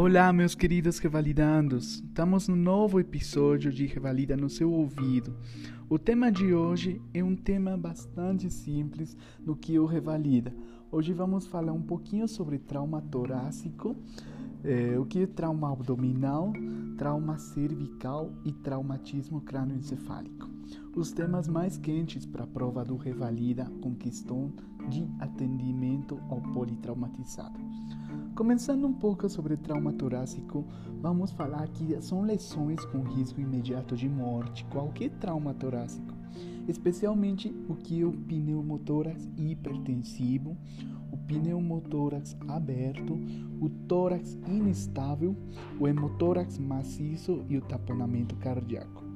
Olá, meus queridos revalidandos. Estamos no novo episódio de Revalida no seu ouvido. O tema de hoje é um tema bastante simples no que eu revalida. Hoje vamos falar um pouquinho sobre trauma torácico, eh, o que é trauma abdominal, trauma cervical e traumatismo crânioencefálico. Os temas mais quentes para a prova do Revalida com questão de atendimento ao politraumatizado. Começando um pouco sobre trauma torácico, vamos falar que são lesões com risco imediato de morte, qualquer trauma torácico, especialmente o que é o pneumotórax hipertensivo, o pneumotórax aberto, o tórax instável, o hemotórax maciço e o taponamento cardíaco.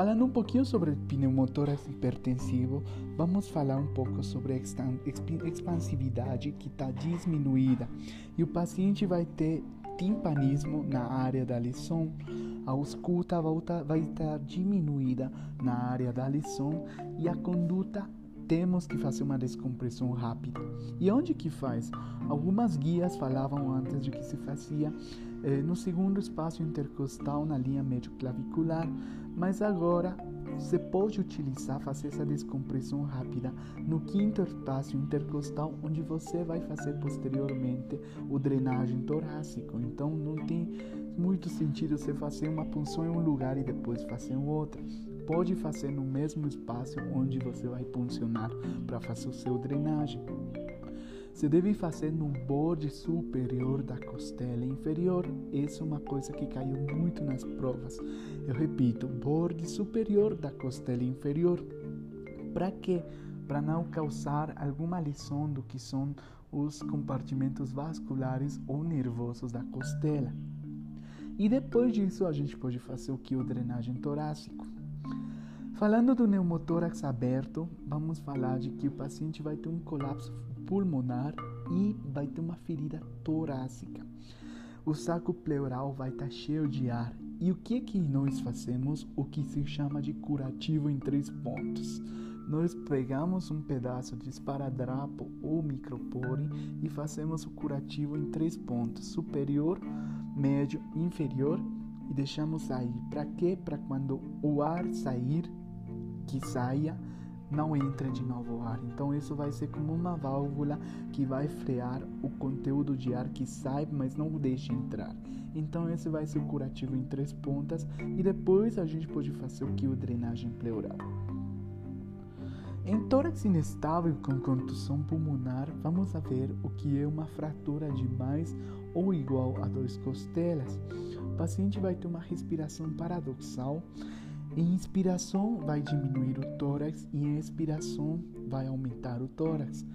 Falando um pouquinho sobre pneumotórax hipertensivo, vamos falar um pouco sobre a expansividade que está diminuída e o paciente vai ter timpanismo na área da lesão, a escuta vai estar diminuída na área da lesão e a conduta temos que fazer uma descompressão rápida. E onde que faz? Algumas guias falavam antes de que se fazia no segundo espaço intercostal na linha médio-clavicular, mas agora você pode utilizar, fazer essa descompressão rápida no quinto espaço intercostal, onde você vai fazer posteriormente o drenagem torácico. Então não tem muito sentido você fazer uma punção em um lugar e depois fazer em outro. Pode fazer no mesmo espaço onde você vai puncionar para fazer o seu drenagem. Você deve fazer no borde superior da costela inferior. Essa é uma coisa que caiu muito nas provas. Eu repito, borde superior da costela inferior. Para quê? Para não causar alguma lesão do que são os compartimentos vasculares ou nervosos da costela. E depois disso a gente pode fazer o que o drenagem torácico. Falando do pneumotórax aberto, vamos falar de que o paciente vai ter um colapso pulmonar e vai ter uma ferida torácica. O saco pleural vai estar tá cheio de ar. E o que que nós fazemos? O que se chama de curativo em três pontos. Nós pegamos um pedaço de esparadrapo ou micropore e fazemos o curativo em três pontos: superior, médio inferior e deixamos sair. Para quê? Para quando o ar sair, que saia não entra de novo ar. Então isso vai ser como uma válvula que vai frear o conteúdo de ar que sai, mas não deixa entrar. Então esse vai ser o curativo em três pontas e depois a gente pode fazer o que o drenagem pleural. Em tórax inestável com contusão pulmonar, vamos ver o que é uma fratura de mais ou igual a duas costelas. O paciente vai ter uma respiração paradoxal em inspiração vai diminuir o tórax e em expiração vai aumentar o tórax.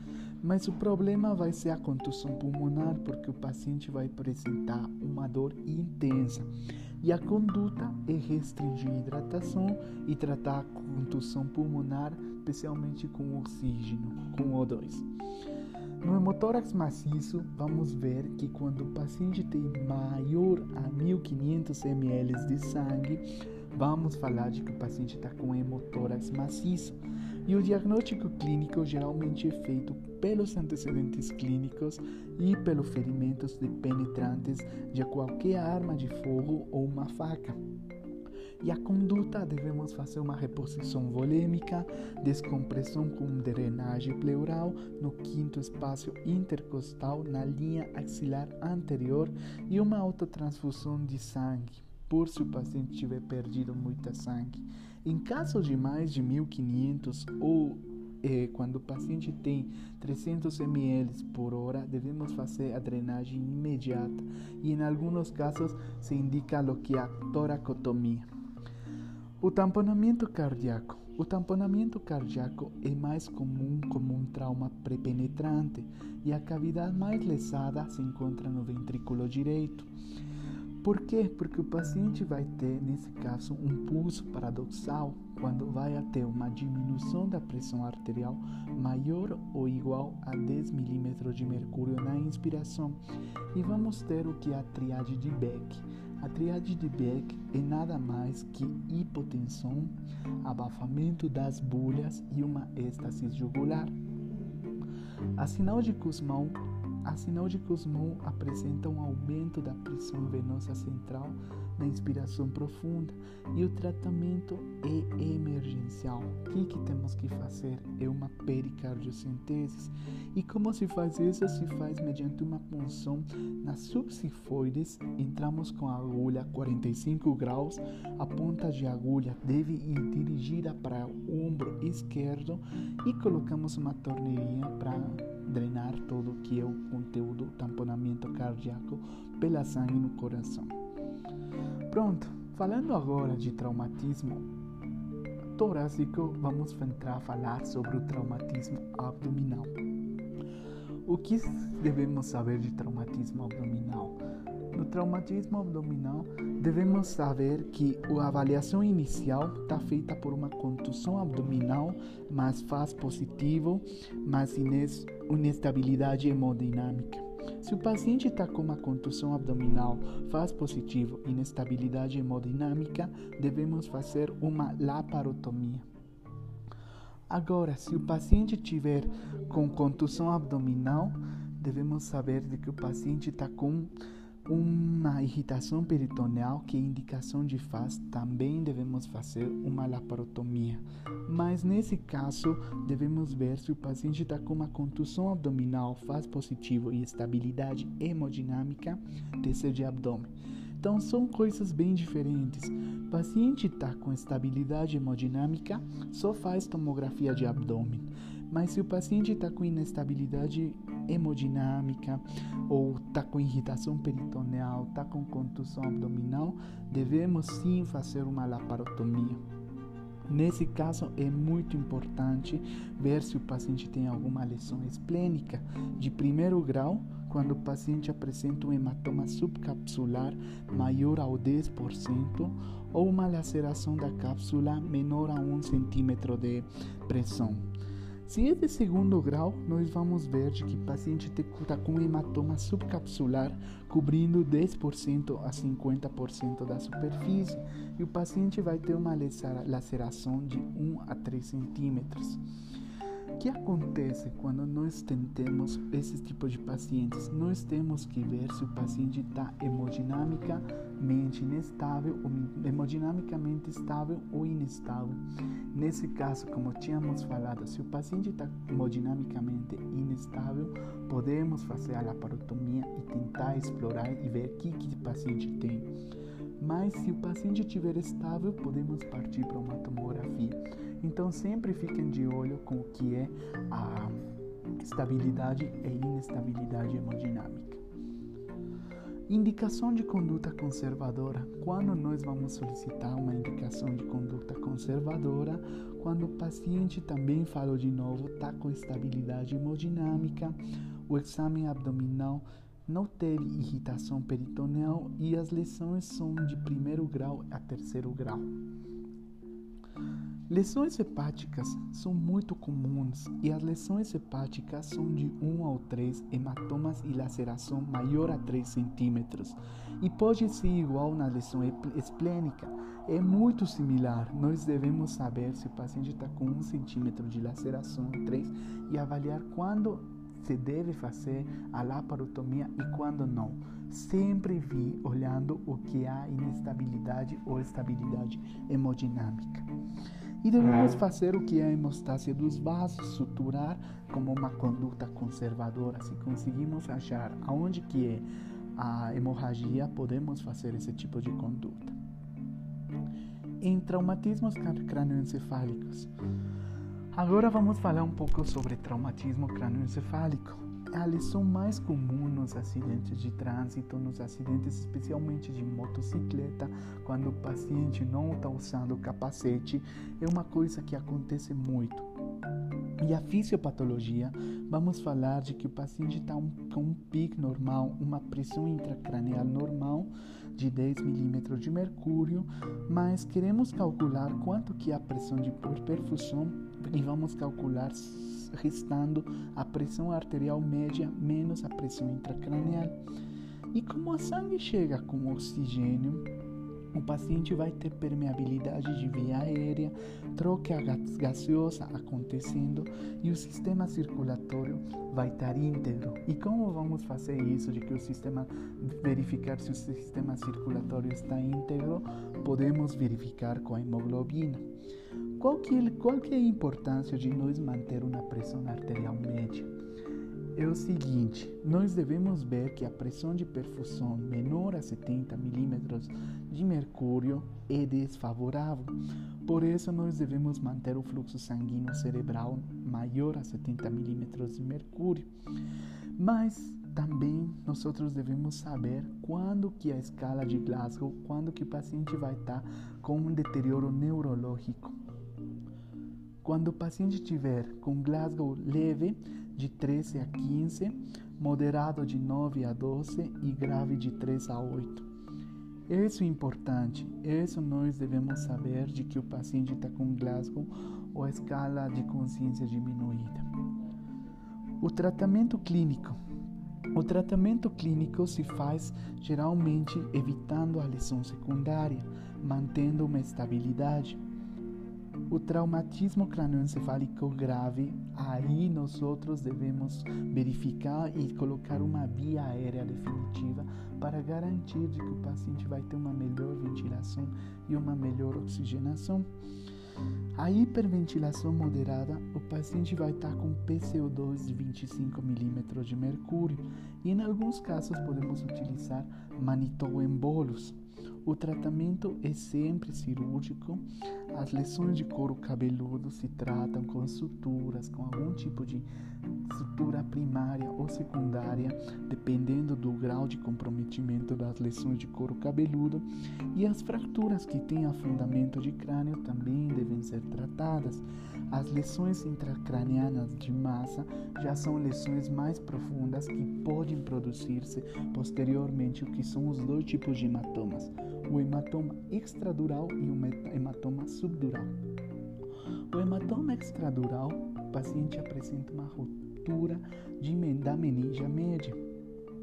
Mas o problema vai ser a contusão pulmonar, porque o paciente vai apresentar uma dor intensa. E a conduta é restringir a hidratação e tratar a contusão pulmonar, especialmente com oxígeno, com O2. No hemotórax maciço, vamos ver que quando o paciente tem maior a 1500 ml de sangue, vamos falar de que o paciente está com hemotórax maciço. E o diagnóstico clínico geralmente é feito pelos antecedentes clínicos e pelos ferimentos de penetrantes de qualquer arma de fogo ou uma faca. E a conduta devemos fazer uma reposição volêmica, descompressão com drenagem pleural no quinto espaço intercostal na linha axilar anterior e uma autotransfusão de sangue se o paciente tiver perdido muita sangue. Em caso de mais de 1500 ou eh, quando o paciente tem 300 ml por hora, devemos fazer a drenagem imediata e em alguns casos se indica o que é a toracotomia. O tamponamento cardíaco. O tamponamento cardíaco é mais comum como um trauma prepenetrante e a cavidade mais lesada se encontra no ventrículo direito. Por quê? Porque o paciente vai ter, nesse caso, um pulso paradoxal quando vai ter uma diminuição da pressão arterial maior ou igual a 10 milímetros de mercúrio na inspiração. E vamos ter o que é a triade de Beck. A triade de Beck é nada mais que hipotensão, abafamento das bolhas e uma êxtase jugular. A sinal de Kussmaul a sinal de Cosmo apresenta um aumento da pressão venosa central na inspiração profunda e o tratamento é emergencial. O que, que temos que fazer? É uma pericardiocentese. E como se faz isso? Se faz mediante uma punção nas subsifoides. Entramos com a agulha 45 graus. A ponta de agulha deve ir dirigida para o ombro esquerdo e colocamos uma torneirinha para drenar todo o que é o conteúdo tamponamento cardíaco pela sangue no coração. Pronto, falando agora de traumatismo torácico, vamos entrar a falar sobre o traumatismo abdominal. O que devemos saber de traumatismo abdominal? No traumatismo abdominal, devemos saber que a avaliação inicial está feita por uma contusão abdominal, mas faz positivo, mas inestabilidade hemodinâmica. Se o paciente está com uma contusão abdominal, faz positivo, inestabilidade hemodinâmica, devemos fazer uma laparotomia. Agora, se o paciente tiver com contusão abdominal, devemos saber de que o paciente está com uma irritação peritoneal que indicação de faz, também devemos fazer uma laparotomia. Mas nesse caso, devemos ver se o paciente está com uma contusão abdominal, faz positivo e estabilidade hemodinâmica, TC de abdômen. Então são coisas bem diferentes. O paciente está com estabilidade hemodinâmica, só faz tomografia de abdômen. Mas se o paciente está com inestabilidade hemodinâmica ou está com irritação peritoneal, está com contusão abdominal, devemos sim fazer uma laparotomia. Nesse caso, é muito importante ver se o paciente tem alguma lesão esplênica de primeiro grau, quando o paciente apresenta um hematoma subcapsular maior a 10% ou uma laceração da cápsula menor a 1 centímetro de pressão. Se é de segundo grau, nós vamos ver de que o paciente está com hematoma subcapsular cobrindo 10% a 50% da superfície e o paciente vai ter uma laceração de 1 a 3 centímetros. Que acontece quando nós tentamos esse tipo de pacientes? Nós temos que ver se o paciente está hemodinamicamente inestável, ou hemodinamicamente estável ou inestável. Nesse caso, como tínhamos falado, se o paciente está hemodinamicamente inestável, podemos fazer a laparotomia e tentar explorar e ver o que, que o paciente tem. Mas se o paciente estiver estável, podemos partir para uma tomografia. Então sempre fiquem de olho com o que é a estabilidade e inestabilidade hemodinâmica. Indicação de conduta conservadora. Quando nós vamos solicitar uma indicação de conduta conservadora, quando o paciente também, falo de novo, está com estabilidade hemodinâmica, o exame abdominal não teve irritação peritoneal e as lesões são de primeiro grau a terceiro grau. Lesões hepáticas são muito comuns e as lesões hepáticas são de 1 ao 3 hematomas e laceração maior a 3 centímetros e pode ser igual na lesão esplênica. É muito similar. Nós devemos saber se o paciente está com 1 centímetro de laceração 3 e avaliar quando se deve fazer a laparotomia e quando não. Sempre vi olhando o que há inestabilidade ou estabilidade hemodinâmica. E devemos fazer o que é a hemostásia dos vasos, suturar como uma conduta conservadora. Se conseguimos achar aonde que é a hemorragia, podemos fazer esse tipo de conduta. Em traumatismos crânioencefálicos. Agora vamos falar um pouco sobre traumatismo crânioencefálico a lição mais comum nos acidentes de trânsito, nos acidentes especialmente de motocicleta, quando o paciente não está usando capacete, é uma coisa que acontece muito. E a fisiopatologia, vamos falar de que o paciente está um, com um pico normal, uma pressão intracranial normal de 10 milímetros de mercúrio, mas queremos calcular quanto que é a pressão de perfusão e vamos calcular restando a pressão arterial média menos a pressão intracranial. E como a sangue chega com oxigênio, o paciente vai ter permeabilidade de via aérea, troca gaseosa acontecendo e o sistema circulatório vai estar íntegro. E como vamos fazer isso de que o sistema verificar se o sistema circulatório está íntegro? Podemos verificar com a hemoglobina. Qual que, qual que é a importância de nós manter uma pressão arterial média? é o seguinte: nós devemos ver que a pressão de perfusão menor a 70 milímetros de mercúrio é desfavorável. Por isso, nós devemos manter o fluxo sanguíneo cerebral maior a 70 milímetros de mercúrio. Mas também nós devemos saber quando que a escala de Glasgow, quando que o paciente vai estar com um deterioro neurológico. Quando o paciente tiver com Glasgow leve, de 13 a 15, moderado de 9 a 12 e grave de 3 a 8. Isso é importante, isso nós devemos saber de que o paciente está com Glasgow ou a escala de consciência diminuída. O tratamento clínico. O tratamento clínico se faz geralmente evitando a lesão secundária, mantendo uma estabilidade. O traumatismo crânioencefálico grave, aí nós outros devemos verificar e colocar uma via aérea definitiva para garantir que o paciente vai ter uma melhor ventilação e uma melhor oxigenação. A hiperventilação moderada, o paciente vai estar com PCO2 de 25 milímetros de mercúrio e em alguns casos podemos utilizar manitoembolos. O tratamento é sempre cirúrgico. As lesões de couro cabeludo se tratam com suturas, com algum tipo de sutura primária ou secundária, dependendo do grau de comprometimento das lesões de couro cabeludo. E as fraturas que têm afundamento de crânio também devem ser tratadas. As lesões intracranianas de massa já são lesões mais profundas que podem produzir-se posteriormente, o que são os dois tipos de hematomas o hematoma extradural e o hematoma subdural. O hematoma extradural, o paciente apresenta uma ruptura de, da meninge média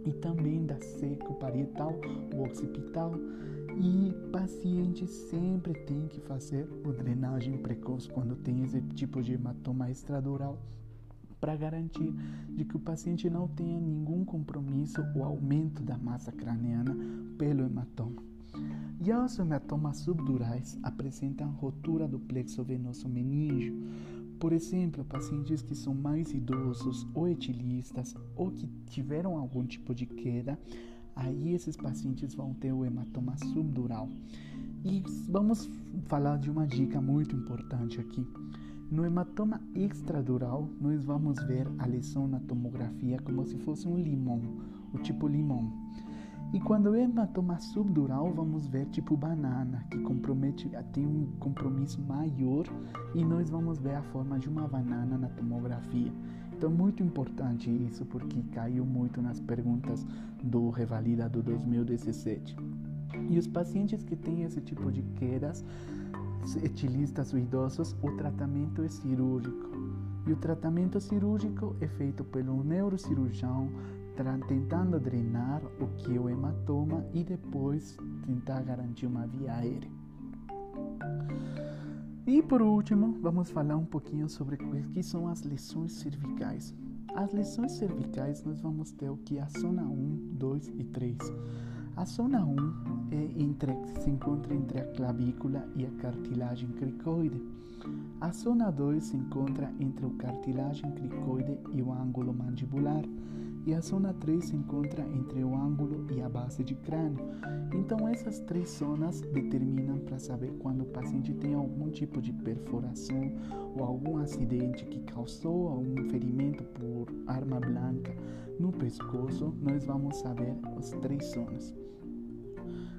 e também da seco parietal ou occipital. E paciente sempre tem que fazer o drenagem precoce quando tem esse tipo de hematoma extradural para garantir de que o paciente não tenha nenhum compromisso ou aumento da massa craniana pelo hematoma. Já os hematomas subdurais apresentam rotura do plexo venoso meníngeo. Por exemplo, pacientes que são mais idosos ou etilistas ou que tiveram algum tipo de queda, aí esses pacientes vão ter o hematoma subdural. E vamos falar de uma dica muito importante aqui. No hematoma extradural, nós vamos ver a lesão na tomografia como se fosse um limão, o tipo limão. E quando é hematoma subdural, vamos ver tipo banana, que compromete, tem um compromisso maior e nós vamos ver a forma de uma banana na tomografia. Então, muito importante isso, porque caiu muito nas perguntas do Revalida do 2017. E os pacientes que têm esse tipo de quedas, etilistas ou idosos, o tratamento é cirúrgico. E o tratamento cirúrgico é feito pelo neurocirurgião tentando drenar o que é o hematoma e depois tentar garantir uma via aérea. E por último, vamos falar um pouquinho sobre o que são as lesões cervicais. As lesões cervicais nós vamos ter o que a zona 1, 2 e 3. A zona 1 é entre, se encontra entre a clavícula e a cartilagem cricoide. A zona 2 se encontra entre o cartilagem cricoide e o ângulo mandibular e a zona 3 se encontra entre o ângulo e a base de crânio. Então, essas três zonas determinam para saber quando o paciente tem algum tipo de perfuração ou algum acidente que causou algum ferimento por arma branca no pescoço, nós vamos saber as três zonas.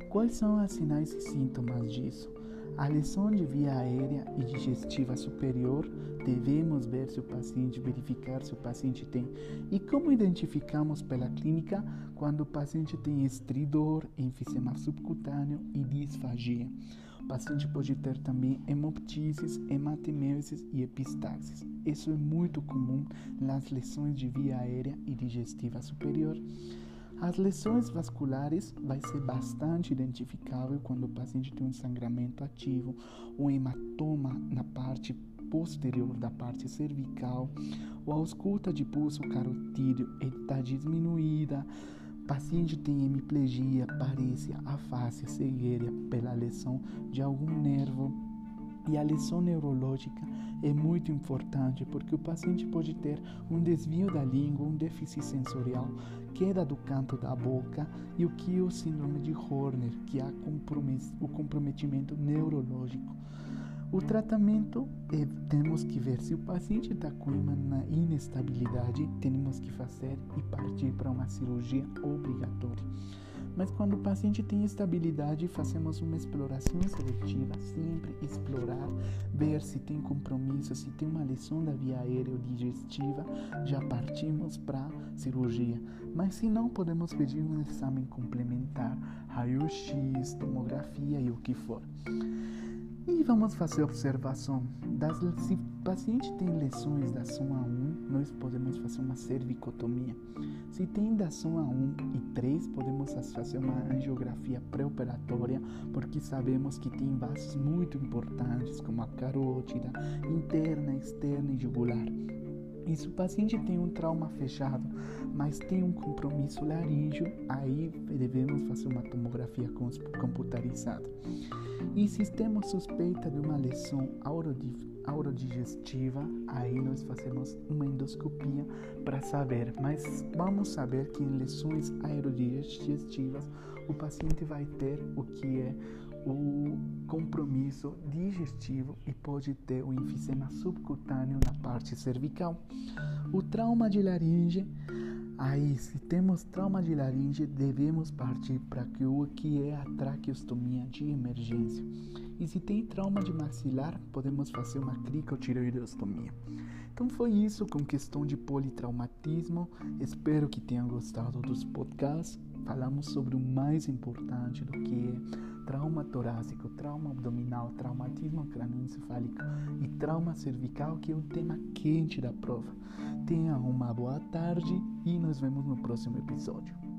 Quais são os sinais e sintomas disso? A lesão de via aérea e digestiva superior, devemos ver se o paciente, verificar se o paciente tem. E como identificamos pela clínica quando o paciente tem estridor, enfisema subcutâneo e disfagia. O paciente pode ter também hemoptises, hematemesis e epistaxis. Isso é muito comum nas lesões de via aérea e digestiva superior. As lesões vasculares vai ser bastante identificável quando o paciente tem um sangramento ativo, um hematoma na parte posterior da parte cervical, ou a ausculta de pulso carotídeo. Está diminuída, o paciente tem hemiplegia, parecia, afásia, cegueira pela lesão de algum nervo e a lesão neurológica é muito importante porque o paciente pode ter um desvio da língua, um déficit sensorial, queda do canto da boca e o que é o síndrome de Horner, que é o comprometimento neurológico. O tratamento é, temos que ver se o paciente está com uma inestabilidade, temos que fazer e partir para uma cirurgia obrigatória. Mas quando o paciente tem estabilidade, fazemos uma exploração seletiva, sempre explorar, ver se tem compromisso, se tem uma lesão da via aérea ou digestiva, já partimos para cirurgia. Mas se não, podemos pedir um exame complementar, raio-x, tomografia e o que for. E vamos fazer observação. Das, se o paciente tem lesões da soma 1, nós podemos fazer uma cervicotomia. Se tem da soma 1 e 3, podemos fazer uma angiografia pré-operatória, porque sabemos que tem vasos muito importantes, como a carótida, interna, externa e jugular. E se o paciente tem um trauma fechado, mas tem um compromisso laríngeo, aí devemos fazer uma tomografia computarizada. E se temos suspeita de uma lesão aurodigestiva, aí nós fazemos uma endoscopia para saber. Mas vamos saber que em lesões aerodigestivas o paciente vai ter o que é o compromisso digestivo e pode ter o enfisema subcutâneo na parte cervical. O trauma de laringe, aí se temos trauma de laringe, devemos partir para o que é a traqueostomia de emergência. E se tem trauma de maxilar, podemos fazer uma cricotireoidostomia. Então foi isso com questão de politraumatismo. Espero que tenham gostado dos podcasts. Falamos sobre o mais importante do que é trauma torácico, trauma abdominal, traumatismo crânioencefálico e trauma cervical, que é o tema quente da prova. Tenha uma boa tarde e nos vemos no próximo episódio.